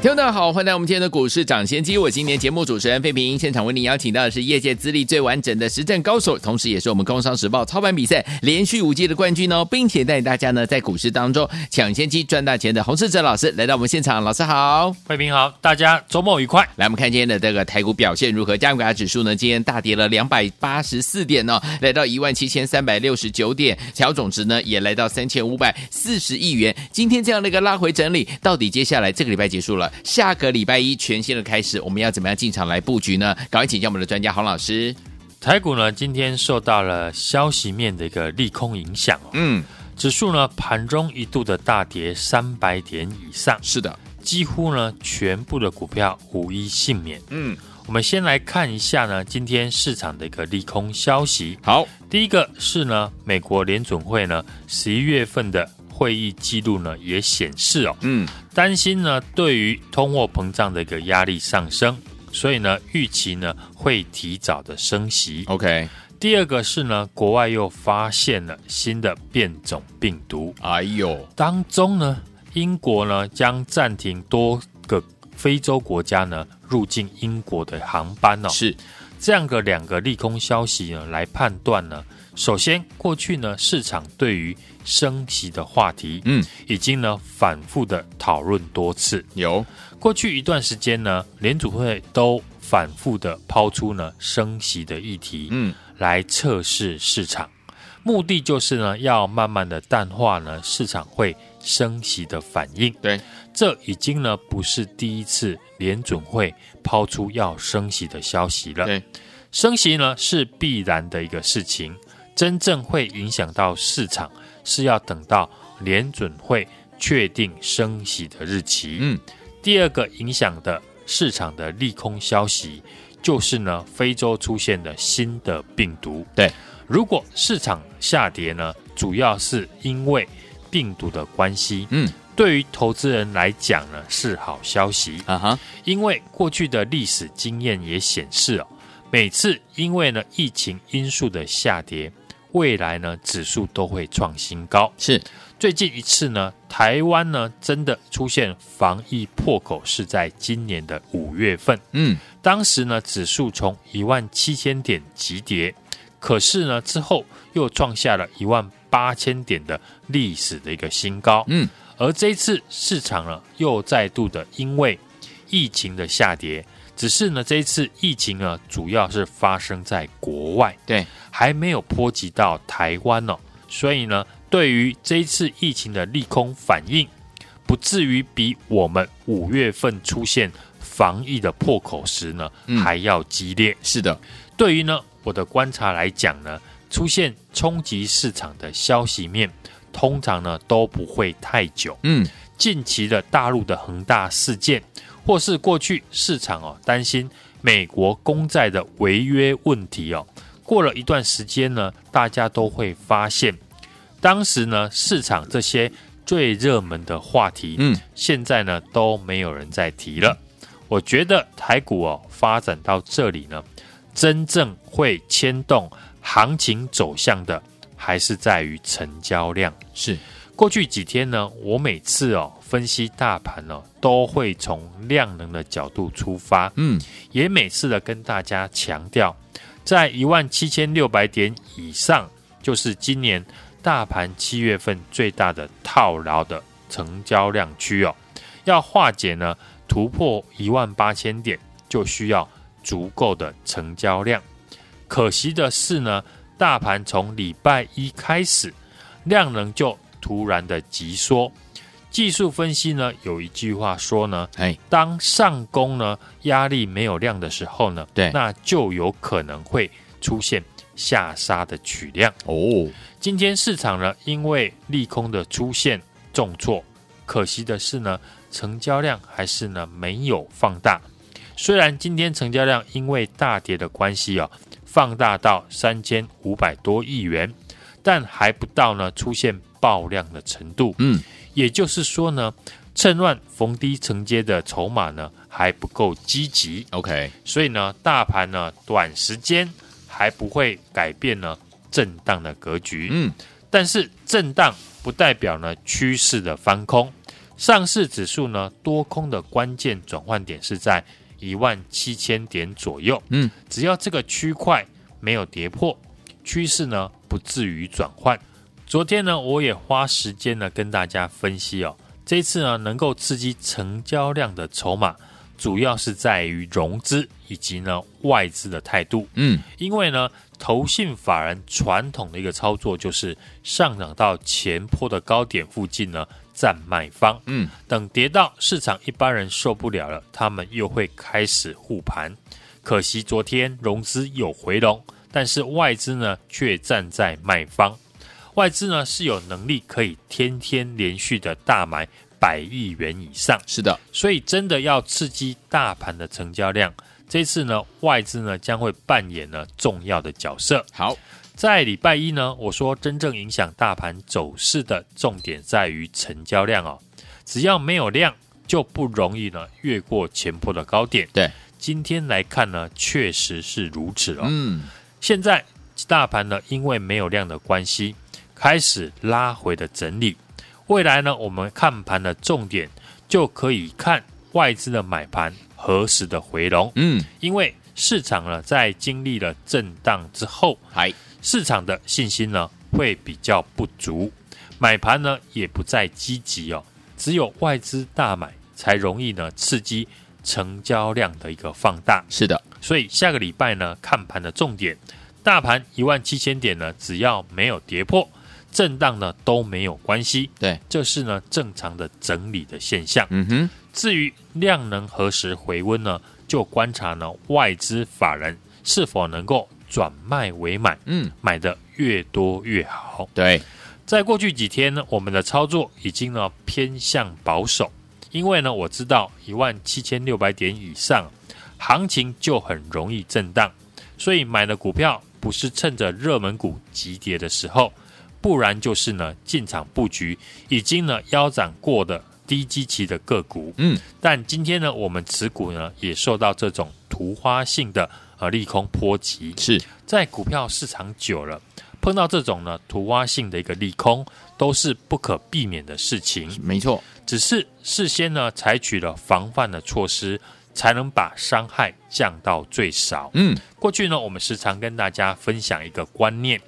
听众大家好，欢迎来到我们今天的股市抢先机。我今年节目主持人费平，现场为您邀请到的是业界资历最完整的实战高手，同时也是我们工商时报操盘比赛连续五届的冠军哦，并且带领大家呢在股市当中抢先机赚大钱的洪世哲老师来到我们现场。老师好，费平好，大家周末愉快。来，我们看今天的这个台股表现如何？加权指数呢，今天大跌了两百八十四点哦，来到一万七千三百六十九点，调总值呢也来到三千五百四十亿元。今天这样的一个拉回整理，到底接下来这个礼拜结束了，下个礼拜一全新的开始，我们要怎么样进场来布局呢？赶快请教我们的专家洪老师。台股呢，今天受到了消息面的一个利空影响哦。嗯，指数呢盘中一度的大跌三百点以上。是的，几乎呢全部的股票无一幸免。嗯，我们先来看一下呢，今天市场的一个利空消息。好，第一个是呢，美国联准会呢十一月份的。会议记录呢也显示哦，嗯，担心呢对于通货膨胀的一个压力上升，所以呢预期呢会提早的升息。OK，第二个是呢国外又发现了新的变种病毒，哎呦，当中呢英国呢将暂停多个非洲国家呢入境英国的航班哦，是这样的两个利空消息呢来判断呢。首先，过去呢，市场对于升息的话题，嗯，已经呢反复的讨论多次。有过去一段时间呢，联储会都反复的抛出呢升息的议题，嗯，来测试市场，目的就是呢要慢慢的淡化呢市场会升息的反应。对，这已经呢不是第一次联准会抛出要升息的消息了。对，升息呢是必然的一个事情。真正会影响到市场，是要等到联准会确定升息的日期。嗯，第二个影响的市场的利空消息，就是呢，非洲出现了新的病毒。对，如果市场下跌呢，主要是因为病毒的关系。嗯，对于投资人来讲呢，是好消息。啊哈，因为过去的历史经验也显示哦，每次因为呢疫情因素的下跌。未来呢，指数都会创新高。是最近一次呢，台湾呢真的出现防疫破口，是在今年的五月份。嗯，当时呢，指数从一万七千点急跌，可是呢之后又创下了一万八千点的历史的一个新高。嗯，而这一次市场呢又再度的因为疫情的下跌。只是呢，这一次疫情呢，主要是发生在国外，对，还没有波及到台湾哦。所以呢，对于这一次疫情的利空反应，不至于比我们五月份出现防疫的破口时呢，嗯，还要激烈。是的，对于呢，我的观察来讲呢，出现冲击市场的消息面，通常呢都不会太久。嗯，近期的大陆的恒大事件。或是过去市场哦担心美国公债的违约问题哦，过了一段时间呢，大家都会发现，当时呢市场这些最热门的话题，嗯，现在呢都没有人再提了。我觉得台股哦发展到这里呢，真正会牵动行情走向的，还是在于成交量。是过去几天呢，我每次哦。分析大盘呢，都会从量能的角度出发，嗯，也每次的跟大家强调，在一万七千六百点以上，就是今年大盘七月份最大的套牢的成交量区哦。要化解呢，突破一万八千点，就需要足够的成交量。可惜的是呢，大盘从礼拜一开始，量能就突然的急缩。技术分析呢，有一句话说呢，哎，当上攻呢压力没有量的时候呢，对，那就有可能会出现下杀的取量哦。今天市场呢，因为利空的出现重挫，可惜的是呢，成交量还是呢没有放大。虽然今天成交量因为大跌的关系啊，放大到三千五百多亿元，但还不到呢出现爆量的程度。嗯，也就是说呢，趁乱逢低承接的筹码呢还不够积极。OK，所以呢，大盘呢短时间还不会改变呢震荡的格局。嗯，但是震荡不代表呢趋势的翻空。上市指数呢多空的关键转换点是在一万七千点左右。嗯，只要这个区块没有跌破，趋势呢不至于转换。昨天呢，我也花时间呢跟大家分析哦，这次呢能够刺激成交量的筹码，主要是在于融资以及呢外资的态度。嗯，因为呢，投信法人传统的一个操作就是上涨到前坡的高点附近呢。占卖方，嗯，等跌到市场一般人受不了了，他们又会开始护盘。可惜昨天融资有回笼，但是外资呢却站在卖方。外资呢是有能力可以天天连续的大买百亿元以上，是的，所以真的要刺激大盘的成交量，这次呢外资呢将会扮演了重要的角色。好。在礼拜一呢，我说真正影响大盘走势的重点在于成交量哦，只要没有量，就不容易呢越过前波的高点。对，今天来看呢，确实是如此哦。嗯，现在大盘呢，因为没有量的关系，开始拉回的整理。未来呢，我们看盘的重点就可以看外资的买盘何时的回笼。嗯，因为市场呢，在经历了震荡之后，还。市场的信心呢会比较不足，买盘呢也不再积极哦，只有外资大买才容易呢刺激成交量的一个放大。是的，所以下个礼拜呢看盘的重点，大盘一万七千点呢只要没有跌破，震荡呢都没有关系。对，这是呢正常的整理的现象。嗯哼，至于量能何时回温呢，就观察呢外资法人是否能够。转卖为买，嗯，买的越多越好。对，在过去几天呢，我们的操作已经呢偏向保守，因为呢我知道一万七千六百点以上，行情就很容易震荡，所以买的股票不是趁着热门股急跌的时候，不然就是呢进场布局已经呢腰斩过的低基期的个股。嗯，但今天呢我们持股呢也受到这种突发性的。呃利空波及是在股票市场久了，碰到这种呢突发性的一个利空，都是不可避免的事情。没错，只是事先呢采取了防范的措施，才能把伤害降到最少。嗯，过去呢我们时常跟大家分享一个观念，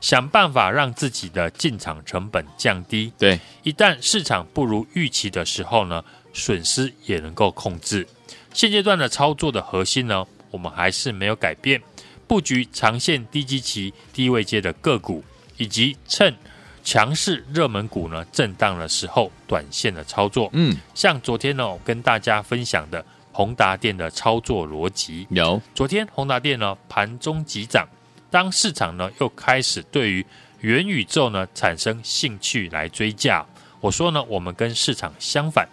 想办法让自己的进场成本降低。对，一旦市场不如预期的时候呢，损失也能够控制。现阶段的操作的核心呢，我们还是没有改变布局长线低基期、低位阶的个股，以及趁强势热门股呢震荡的时候，短线的操作。嗯，像昨天呢，我跟大家分享的宏达电的操作逻辑。有昨天宏达电呢盘中急涨，当市场呢又开始对于元宇宙呢产生兴趣来追价，我说呢，我们跟市场相反。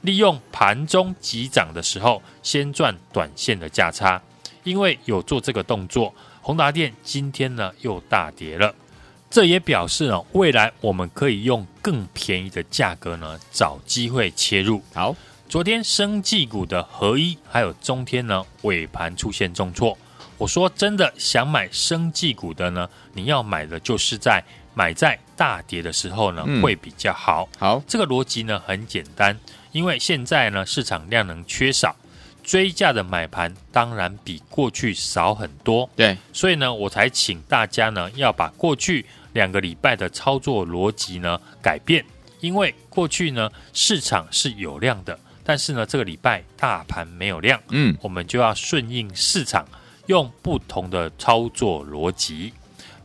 利用盘中急涨的时候，先赚短线的价差，因为有做这个动作，宏达电今天呢又大跌了，这也表示呢，未来我们可以用更便宜的价格呢找机会切入。好，昨天生技股的合一还有中天呢尾盘出现重挫，我说真的想买生技股的呢，你要买的就是在买在大跌的时候呢、嗯、会比较好。好，这个逻辑呢很简单。因为现在呢，市场量能缺少，追价的买盘当然比过去少很多。对，所以呢，我才请大家呢要把过去两个礼拜的操作逻辑呢改变。因为过去呢市场是有量的，但是呢这个礼拜大盘没有量，嗯，我们就要顺应市场，用不同的操作逻辑。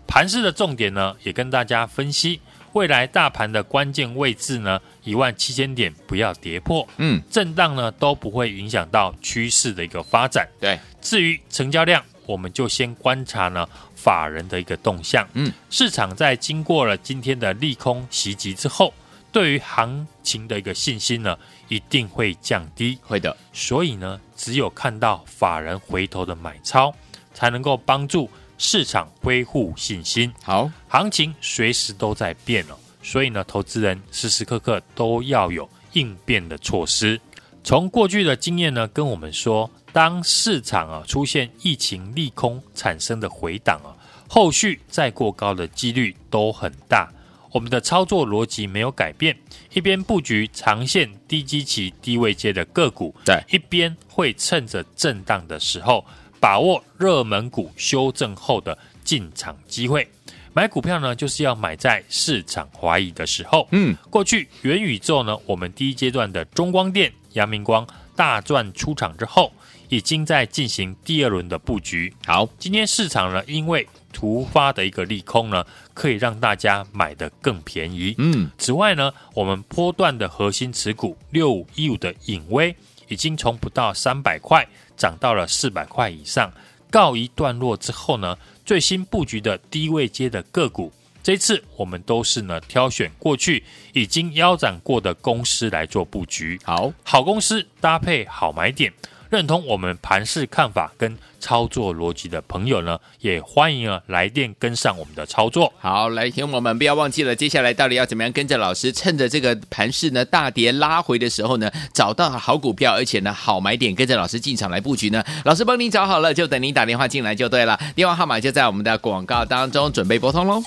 盘市的重点呢，也跟大家分析。未来大盘的关键位置呢，一万七千点不要跌破，嗯，震荡呢都不会影响到趋势的一个发展。对，至于成交量，我们就先观察呢法人的一个动向。嗯，市场在经过了今天的利空袭击之后，对于行情的一个信心呢一定会降低。会的，所以呢，只有看到法人回头的买超，才能够帮助市场恢复信心。好，行情随时都在变哦，所以呢，投资人时时刻刻都要有应变的措施。从过去的经验呢，跟我们说，当市场啊出现疫情利空产生的回档啊，后续再过高的几率都很大。我们的操作逻辑没有改变，一边布局长线低基期、低位阶的个股，对，一边会趁着震荡的时候，把握热门股修正后的进场机会。买股票呢，就是要买在市场怀疑的时候。嗯，过去元宇宙呢，我们第一阶段的中光电、阳明光大赚出场之后，已经在进行第二轮的布局。好，今天市场呢，因为突发的一个利空呢，可以让大家买得更便宜。嗯，此外呢，我们波段的核心持股六五一五的影威已经从不到三百块涨到了四百块以上，告一段落之后呢，最新布局的低位接的个股，这次我们都是呢挑选过去已经腰斩过的公司来做布局。好，好公司搭配好买点。认同我们盘势看法跟操作逻辑的朋友呢，也欢迎啊来电跟上我们的操作。好，来听我们不要忘记了，接下来到底要怎么样跟着老师，趁着这个盘势呢大跌拉回的时候呢，找到好股票，而且呢好买点，跟着老师进场来布局呢？老师帮您找好了，就等您打电话进来就对了，电话号码就在我们的广告当中，准备拨通喽。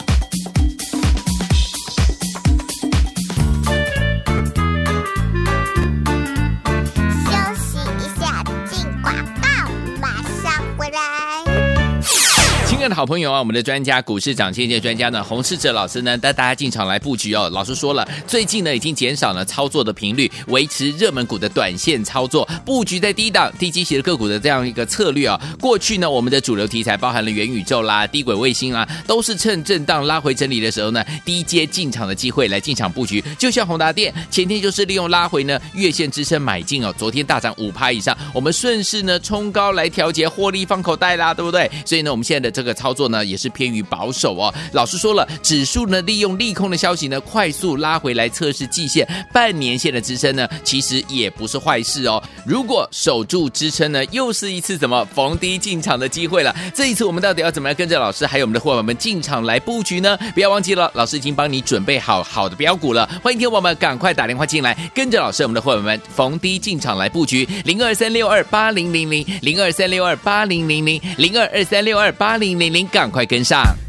的好朋友啊，我们的专家股市涨跌线专家呢，洪世哲老师呢带大家进场来布局哦。老师说了，最近呢已经减少了操作的频率，维持热门股的短线操作，布局在低档低基期的个股的这样一个策略啊。过去呢，我们的主流题材包含了元宇宙啦、低轨卫星啦，都是趁震荡拉回整理的时候呢，低阶进场的机会来进场布局。就像宏达电前天就是利用拉回呢月线支撑买进哦，昨天大涨五趴以上，我们顺势呢冲高来调节获利放口袋啦，对不对？所以呢，我们现在的这个。操作呢也是偏于保守哦。老师说了，指数呢利用利空的消息呢快速拉回来测试季线、半年线的支撑呢，其实也不是坏事哦。如果守住支撑呢，又是一次怎么逢低进场的机会了。这一次我们到底要怎么样跟着老师还有我们的伙伴们进场来布局呢？不要忘记了，老师已经帮你准备好好的标股了。欢迎听我们赶快打电话进来，跟着老师我们的伙伴们逢低进场来布局零二三六二八零零零零二三六二八零零零零二二三六二八零零。您赶快跟上。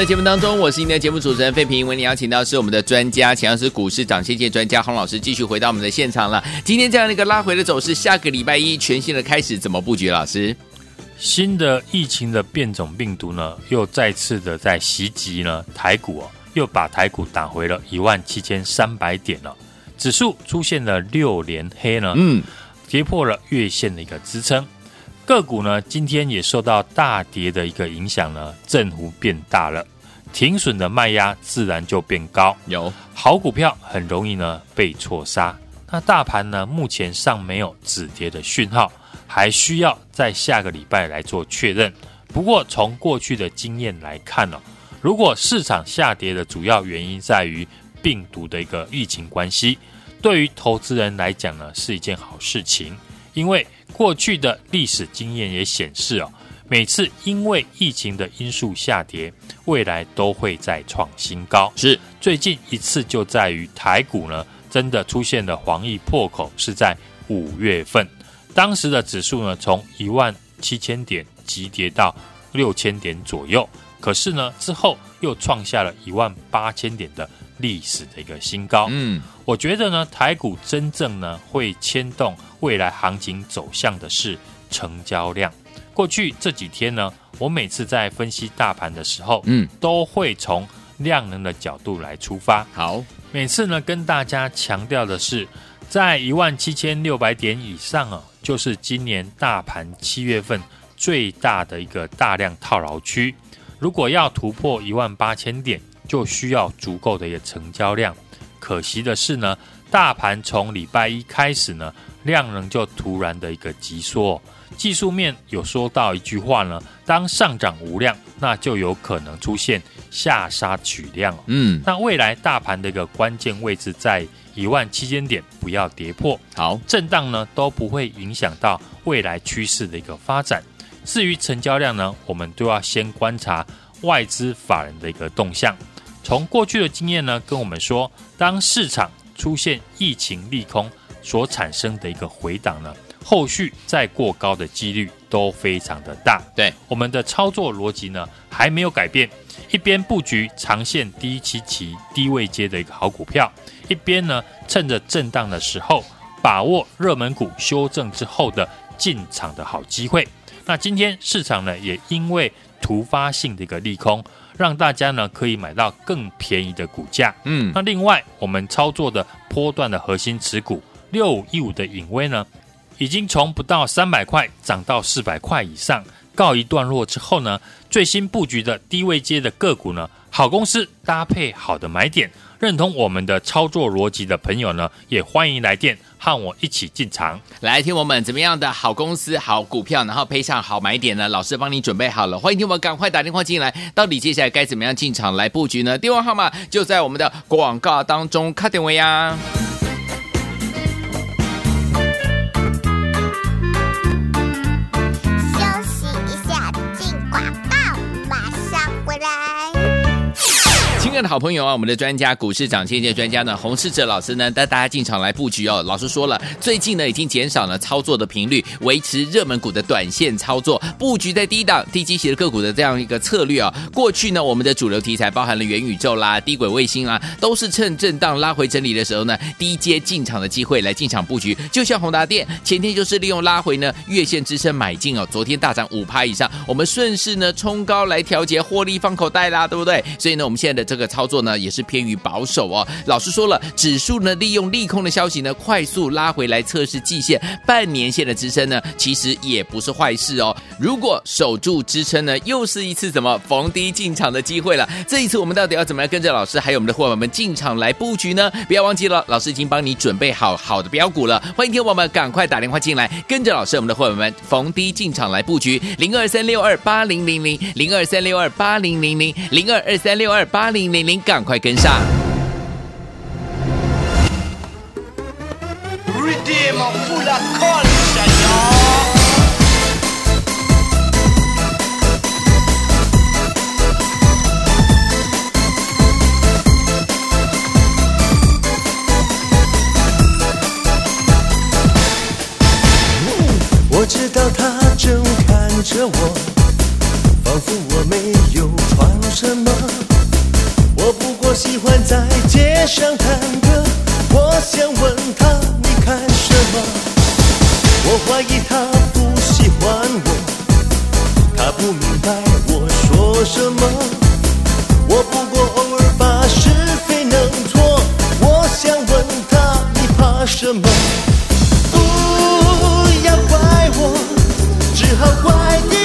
在节目当中，我是您的节目主持人费平。为您邀请到是我们的专家，同样是股市涨跌线专家洪老师，继续回到我们的现场了。今天这样的一个拉回的走势，下个礼拜一全新的开始，怎么布局？老师，新的疫情的变种病毒呢，又再次的在袭击呢台股哦，又把台股打回了一万七千三百点了，指数出现了六连黑呢，嗯，跌破了月线的一个支撑。个股呢，今天也受到大跌的一个影响呢，振幅变大了，停损的卖压自然就变高。有好股票很容易呢被错杀。那大盘呢，目前尚没有止跌的讯号，还需要在下个礼拜来做确认。不过从过去的经验来看呢，如果市场下跌的主要原因在于病毒的一个疫情关系，对于投资人来讲呢，是一件好事情，因为。过去的历史经验也显示哦，每次因为疫情的因素下跌，未来都会再创新高。是最近一次就在于台股呢，真的出现了黄疫破口，是在五月份，当时的指数呢从一万七千点急跌到六千点左右，可是呢之后又创下了一万八千点的历史的一个新高。嗯，我觉得呢台股真正呢会牵动。未来行情走向的是成交量。过去这几天呢，我每次在分析大盘的时候，嗯，都会从量能的角度来出发。好，每次呢跟大家强调的是，在一万七千六百点以上啊，就是今年大盘七月份最大的一个大量套牢区。如果要突破一万八千点，就需要足够的一个成交量。可惜的是呢，大盘从礼拜一开始呢。量能就突然的一个急缩，技术面有说到一句话呢，当上涨无量，那就有可能出现下杀取量。嗯，那未来大盘的一个关键位置在一万七千点，不要跌破。好，震荡呢都不会影响到未来趋势的一个发展。至于成交量呢，我们都要先观察外资法人的一个动向。从过去的经验呢，跟我们说，当市场出现疫情利空。所产生的一个回档呢，后续再过高的几率都非常的大。对，我们的操作逻辑呢还没有改变，一边布局长线低基期低位阶的一个好股票，一边呢趁着震荡的时候把握热门股修正之后的进场的好机会。那今天市场呢也因为突发性的一个利空，让大家呢可以买到更便宜的股价。嗯，那另外我们操作的波段的核心持股。六五一五的隐威呢，已经从不到三百块涨到四百块以上，告一段落之后呢，最新布局的低位接的个股呢，好公司搭配好的买点，认同我们的操作逻辑的朋友呢，也欢迎来电和我一起进场来听我们怎么样的好公司、好股票，然后配上好买点呢？老师帮你准备好了，欢迎听我们赶快打电话进来。到底接下来该怎么样进场来布局呢？电话号码就在我们的广告当中，卡点位呀。的好朋友啊，我们的专家股市涨跌线专家呢，洪世哲老师呢带大家进场来布局哦。老师说了，最近呢已经减少了操作的频率，维持热门股的短线操作，布局在低档低基期的个股的这样一个策略啊。过去呢，我们的主流题材包含了元宇宙啦、低轨卫星啦，都是趁震荡拉回整理的时候呢，低阶进场的机会来进场布局。就像宏达电前天就是利用拉回呢月线支撑买进哦，昨天大涨五趴以上，我们顺势呢冲高来调节获利放口袋啦，对不对？所以呢，我们现在的这个。操作呢也是偏于保守哦。老师说了，指数呢利用利空的消息呢快速拉回来测试季线、半年线的支撑呢，其实也不是坏事哦。如果守住支撑呢，又是一次怎么逢低进场的机会了。这一次我们到底要怎么样跟着老师还有我们的伙伴们进场来布局呢？不要忘记了，老师已经帮你准备好好的标股了。欢迎听我们赶快打电话进来，跟着老师我们的伙伴们逢低进场来布局零二三六二八零零零零二三六二八零零零零二二三六二八零零。您赶快跟上！我知道他正看着我，仿佛我没有穿什么。我喜欢在街上探戈我想问他你看什么？我怀疑他不喜欢我他不明白我说什么。我不过偶尔把是非弄错我想问他你怕什么？不要怪我只好怪 d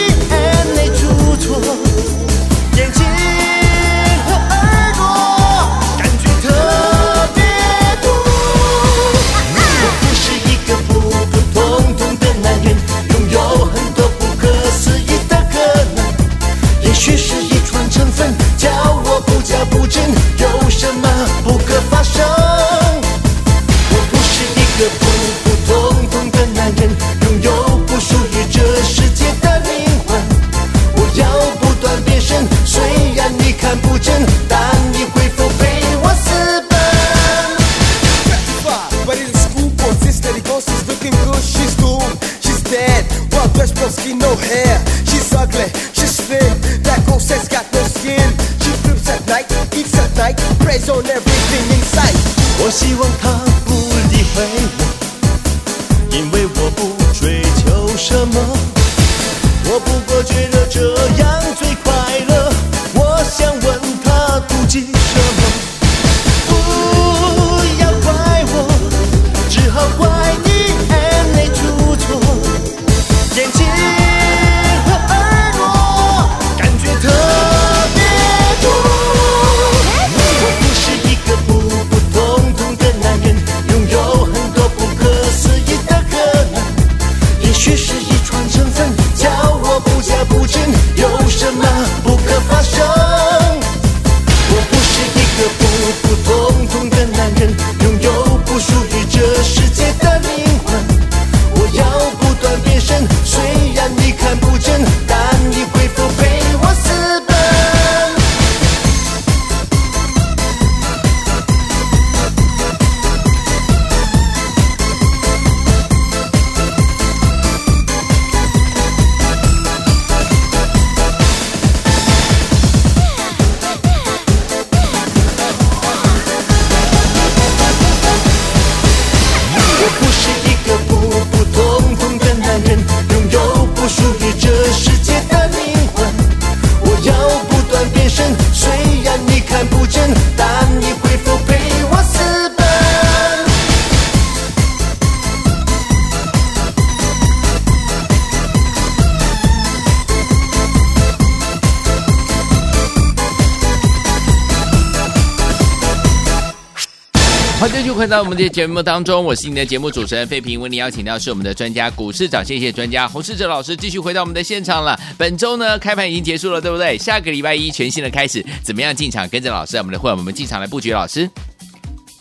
回到我们的节目当中，我是你的节目主持人费平，为你邀请到是我们的专家股市长，谢谢专家洪世哲老师，继续回到我们的现场了。本周呢，开盘已经结束了，对不对？下个礼拜一全新的开始，怎么样进场？跟着老师，我们的会员们进场来布局。老师，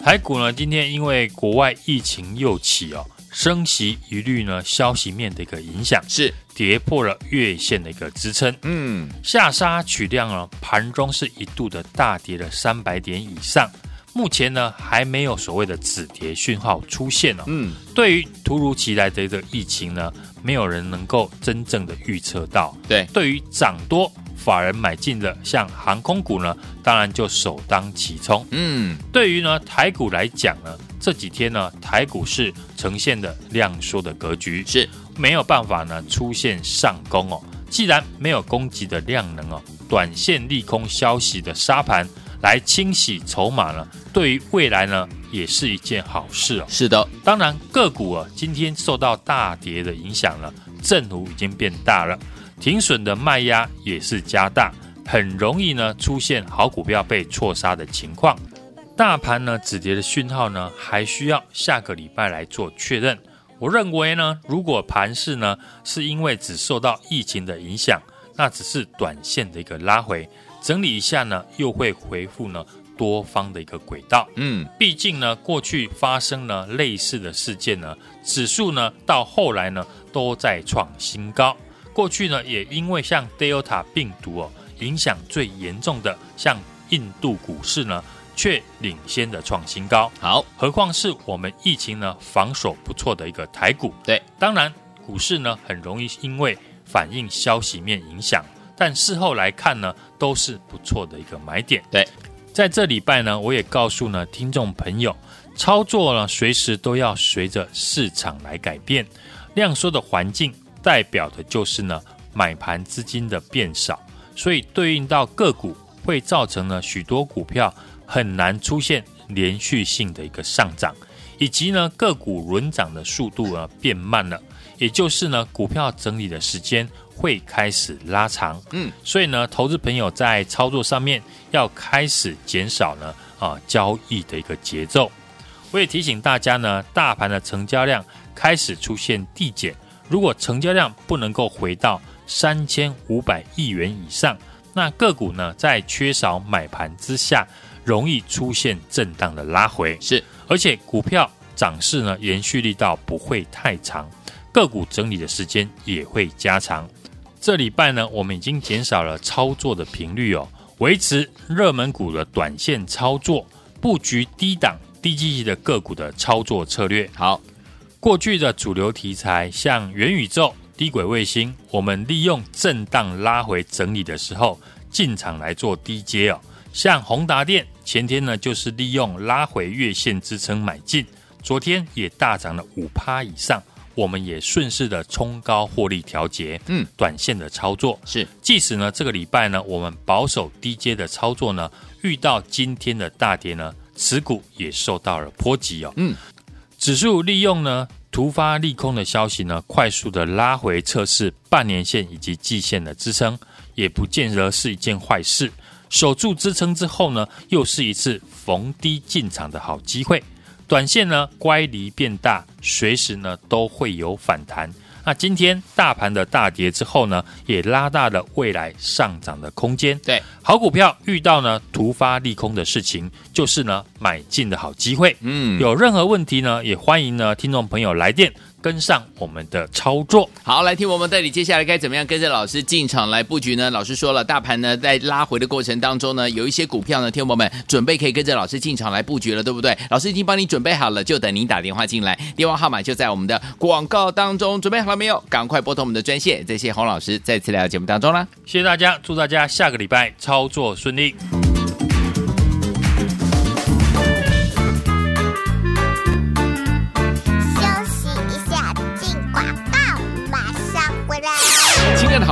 台股呢，今天因为国外疫情又起哦，升息疑虑呢，消息面的一个影响是跌破了月线的一个支撑，嗯，下杀取量呢，盘中是一度的大跌了三百点以上。目前呢，还没有所谓的止跌讯号出现哦。嗯，对于突如其来的这个疫情呢，没有人能够真正的预测到。对，对于涨多法人买进的像航空股呢，当然就首当其冲。嗯，对于呢台股来讲呢，这几天呢台股是呈现的量缩的格局，是没有办法呢出现上攻哦。既然没有攻击的量能哦，短线利空消息的沙盘。来清洗筹码呢，对于未来呢也是一件好事哦。是的，当然个股啊今天受到大跌的影响了，振幅已经变大了，停损的卖压也是加大，很容易呢出现好股票被错杀的情况。大盘呢止跌的讯号呢还需要下个礼拜来做确认。我认为呢，如果盘势呢是因为只受到疫情的影响，那只是短线的一个拉回。整理一下呢，又会回复呢多方的一个轨道。嗯，毕竟呢，过去发生了类似的事件呢，指数呢到后来呢都在创新高。过去呢也因为像 Delta 病毒哦影响最严重的，像印度股市呢却领先的创新高。好，何况是我们疫情呢防守不错的一个台股。对，当然股市呢很容易因为反映消息面影响。但事后来看呢，都是不错的一个买点。对，在这礼拜呢，我也告诉呢听众朋友，操作呢随时都要随着市场来改变。量缩的环境代表的就是呢买盘资金的变少，所以对应到个股会造成呢许多股票很难出现连续性的一个上涨，以及呢个股轮涨的速度呢变慢了，也就是呢股票整理的时间会开始拉长。嗯，所以呢，投资朋友在操作上面要开始减少呢啊交易的一个节奏。我也提醒大家呢，大盘的成交量开始出现递减，如果成交量不能够回到三千五百亿元以上，那个股呢在缺少买盘之下，容易出现震荡的拉回。是，而且股票涨势呢延续力道不会太长，个股整理的时间也会加长。这礼拜呢，我们已经减少了操作的频率哦，维持热门股的短线操作，布局低档。低基期的个股的操作策略。好，过去的主流题材像元宇宙、低轨卫星，我们利用震荡拉回整理的时候进场来做低阶哦。像宏达电前天呢，就是利用拉回月线支撑买进，昨天也大涨了五趴以上，我们也顺势的冲高获利调节。嗯，短线的操作是，即使呢这个礼拜呢，我们保守低阶的操作呢，遇到今天的大跌呢。持股也受到了波及哦。嗯，指数利用呢突发利空的消息呢，快速的拉回测试半年线以及季线的支撑，也不见得是一件坏事。守住支撑之后呢，又是一次逢低进场的好机会。短线呢乖离变大，随时呢都会有反弹。那今天大盘的大跌之后呢，也拉大了未来上涨的空间。对，好股票遇到呢突发利空的事情，就是呢买进的好机会。嗯，有任何问题呢，也欢迎呢听众朋友来电。跟上我们的操作，好，来听我们到底接下来该怎么样跟着老师进场来布局呢？老师说了，大盘呢在拉回的过程当中呢，有一些股票呢，听友们准备可以跟着老师进场来布局了，对不对？老师已经帮你准备好了，就等您打电话进来，电话号码就在我们的广告当中，准备好了没有？赶快拨通我们的专线。谢谢洪老师再次来到节目当中啦，谢谢大家，祝大家下个礼拜操作顺利。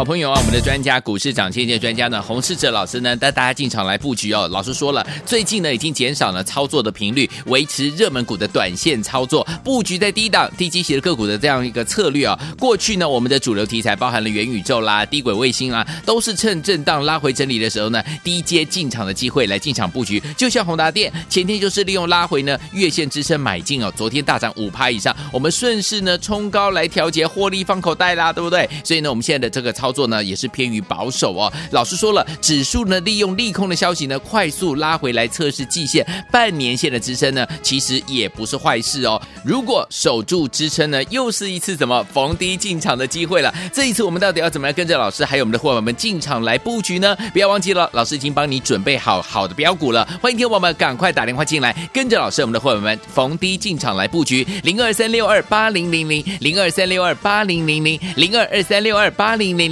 好朋友啊，我们的专家股市涨跌的专家呢，洪世哲老师呢带大家进场来布局哦。老师说了，最近呢已经减少了操作的频率，维持热门股的短线操作，布局在低档低基期的个股的这样一个策略啊。过去呢，我们的主流题材包含了元宇宙啦、低轨卫星啦，都是趁震荡拉回整理的时候呢，低阶进场的机会来进场布局。就像宏达电前天就是利用拉回呢月线支撑买进哦，昨天大涨五趴以上，我们顺势呢冲高来调节获利放口袋啦，对不对？所以呢，我们现在的这个。操作呢也是偏于保守哦。老师说了，指数呢利用利空的消息呢快速拉回来测试季线、半年线的支撑呢，其实也不是坏事哦。如果守住支撑呢，又是一次怎么逢低进场的机会了。这一次我们到底要怎么样跟着老师还有我们的伙伴们进场来布局呢？不要忘记了，老师已经帮你准备好好的标股了。欢迎听我们赶快打电话进来，跟着老师我们的伙伴们逢低进场来布局零二三六二八零零零零二三六二八零零零零二二三六二八零零。